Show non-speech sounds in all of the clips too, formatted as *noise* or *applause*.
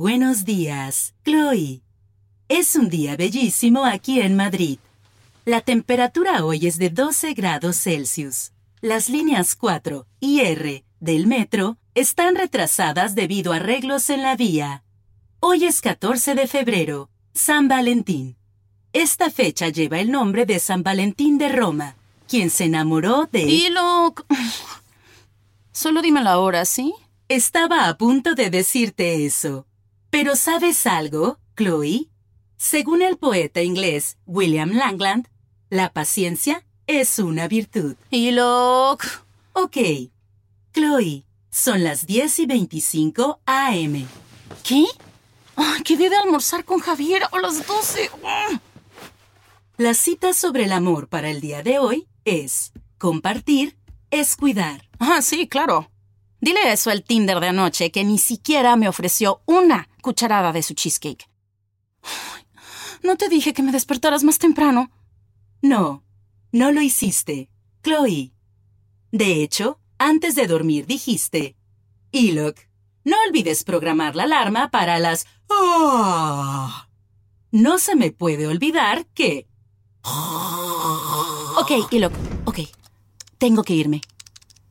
Buenos días, Chloe. Es un día bellísimo aquí en Madrid. La temperatura hoy es de 12 grados Celsius. Las líneas 4 y R del metro están retrasadas debido a arreglos en la vía. Hoy es 14 de febrero, San Valentín. Esta fecha lleva el nombre de San Valentín de Roma, quien se enamoró de... Y lo... *laughs* Solo dime la hora, ¿sí? Estaba a punto de decirte eso. Pero ¿sabes algo, Chloe? Según el poeta inglés William Langland, la paciencia es una virtud. Y lo... Ok. Chloe, son las 10 y 25 AM. ¿Qué? Ay, quedé de almorzar con Javier a las 12. La cita sobre el amor para el día de hoy es compartir es cuidar. Ah, sí, claro. Dile eso al Tinder de anoche que ni siquiera me ofreció una cucharada de su cheesecake. ¿No te dije que me despertaras más temprano? No, no lo hiciste, Chloe. De hecho, antes de dormir dijiste, Ilok, no olvides programar la alarma para las... ¡Oh! No se me puede olvidar que... Ok, Ilok, ok. Tengo que irme.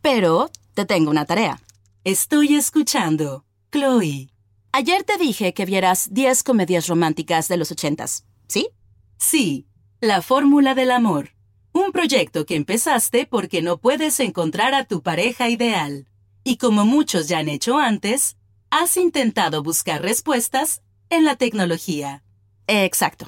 Pero te tengo una tarea. Estoy escuchando, Chloe. Ayer te dije que vieras 10 comedias románticas de los ochentas, ¿sí? Sí, La Fórmula del Amor. Un proyecto que empezaste porque no puedes encontrar a tu pareja ideal. Y como muchos ya han hecho antes, has intentado buscar respuestas en la tecnología. Exacto.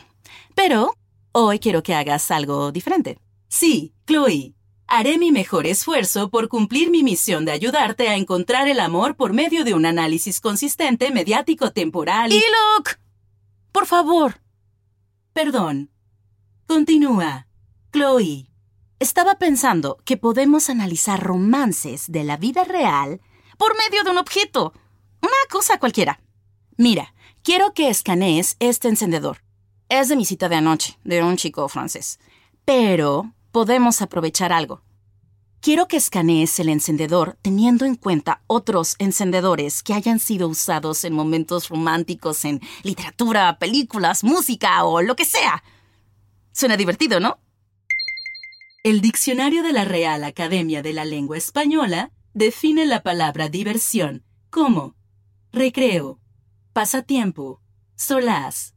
Pero hoy quiero que hagas algo diferente. Sí, Chloe. Haré mi mejor esfuerzo por cumplir mi misión de ayudarte a encontrar el amor por medio de un análisis consistente, mediático, temporal y... ¡Y look! Por favor. Perdón. Continúa. Chloe. Estaba pensando que podemos analizar romances de la vida real por medio de un objeto. Una cosa cualquiera. Mira, quiero que escanees este encendedor. Es de mi cita de anoche, de un chico francés. Pero podemos aprovechar algo. Quiero que escanees el encendedor teniendo en cuenta otros encendedores que hayan sido usados en momentos románticos en literatura, películas, música o lo que sea. Suena divertido, ¿no? El diccionario de la Real Academia de la Lengua Española define la palabra diversión como recreo, pasatiempo, solaz.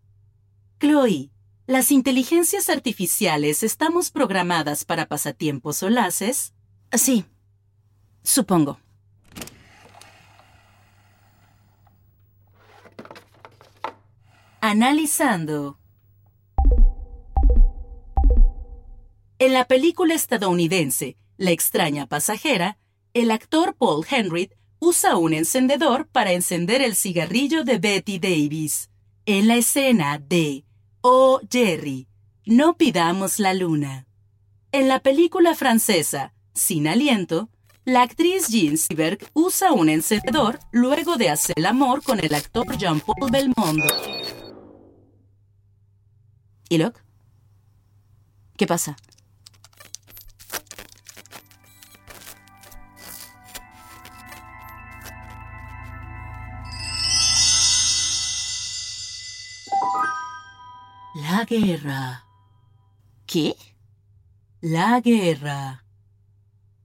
Chloe, ¿Las inteligencias artificiales estamos programadas para pasatiempos solaces? Sí, supongo. Analizando. En la película estadounidense La extraña pasajera, el actor Paul Henry usa un encendedor para encender el cigarrillo de Betty Davis. En la escena de Oh, Jerry, no pidamos la luna. En la película francesa, Sin aliento, la actriz Jean Seberg usa un encendedor luego de hacer el amor con el actor Jean-Paul Belmondo. ¿Y Locke? ¿Qué pasa? La guerra. ¿Qué? La guerra.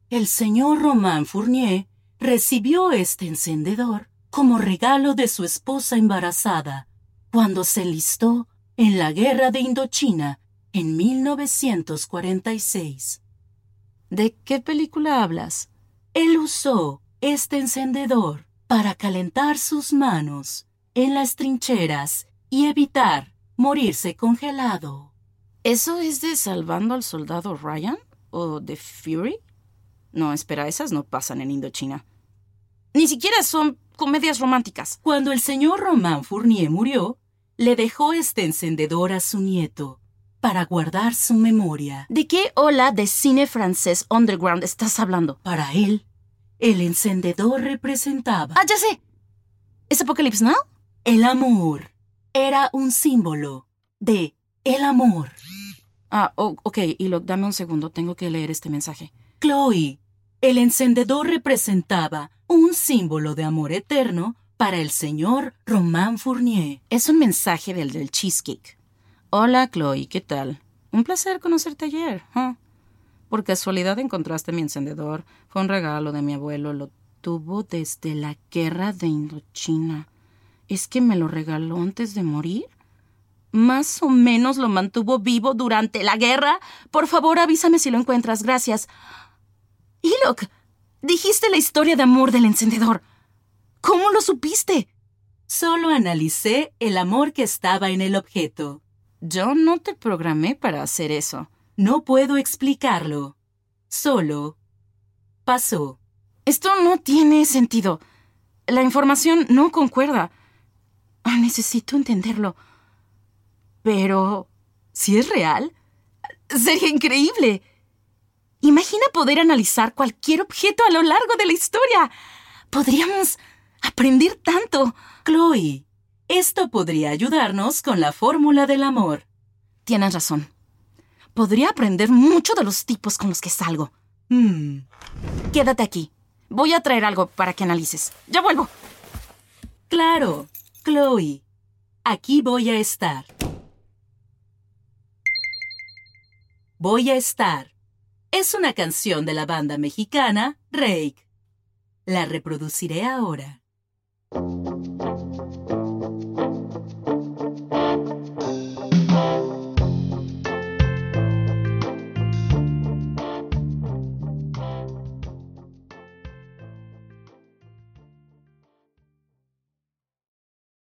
El señor Román Fournier recibió este encendedor como regalo de su esposa embarazada cuando se enlistó en la guerra de Indochina en 1946. ¿De qué película hablas? Él usó este encendedor para calentar sus manos en las trincheras y evitar morirse congelado. ¿Eso es de Salvando al Soldado Ryan? ¿O de Fury? No, espera, esas no pasan en Indochina. Ni siquiera son comedias románticas. Cuando el señor Román Fournier murió, le dejó este encendedor a su nieto para guardar su memoria. ¿De qué ola de cine francés underground estás hablando? Para él, el encendedor representaba Ah, ya sé. ¿Es Apocalypse Now? el amor. Era un símbolo de el amor. Ah, ok, y lo, dame un segundo, tengo que leer este mensaje. Chloe, el encendedor representaba un símbolo de amor eterno para el señor Román Fournier. Es un mensaje del del cheesecake. Hola, Chloe, ¿qué tal? Un placer conocerte ayer. ¿ah? Por casualidad encontraste mi encendedor. Fue un regalo de mi abuelo. Lo tuvo desde la guerra de Indochina. ¿Es que me lo regaló antes de morir? Más o menos lo mantuvo vivo durante la guerra. Por favor, avísame si lo encuentras. Gracias. Hilok, dijiste la historia de amor del encendedor. ¿Cómo lo supiste? Solo analicé el amor que estaba en el objeto. Yo no te programé para hacer eso. No puedo explicarlo. Solo pasó. Esto no tiene sentido. La información no concuerda. Ah, necesito entenderlo. Pero, si es real, sería increíble. Imagina poder analizar cualquier objeto a lo largo de la historia. Podríamos aprender tanto. Chloe, esto podría ayudarnos con la fórmula del amor. Tienes razón. Podría aprender mucho de los tipos con los que salgo. Hmm. Quédate aquí. Voy a traer algo para que analices. Ya vuelvo. Claro, Chloe. Aquí voy a estar. Voy a estar. Es una canción de la banda mexicana Rake. La reproduciré ahora.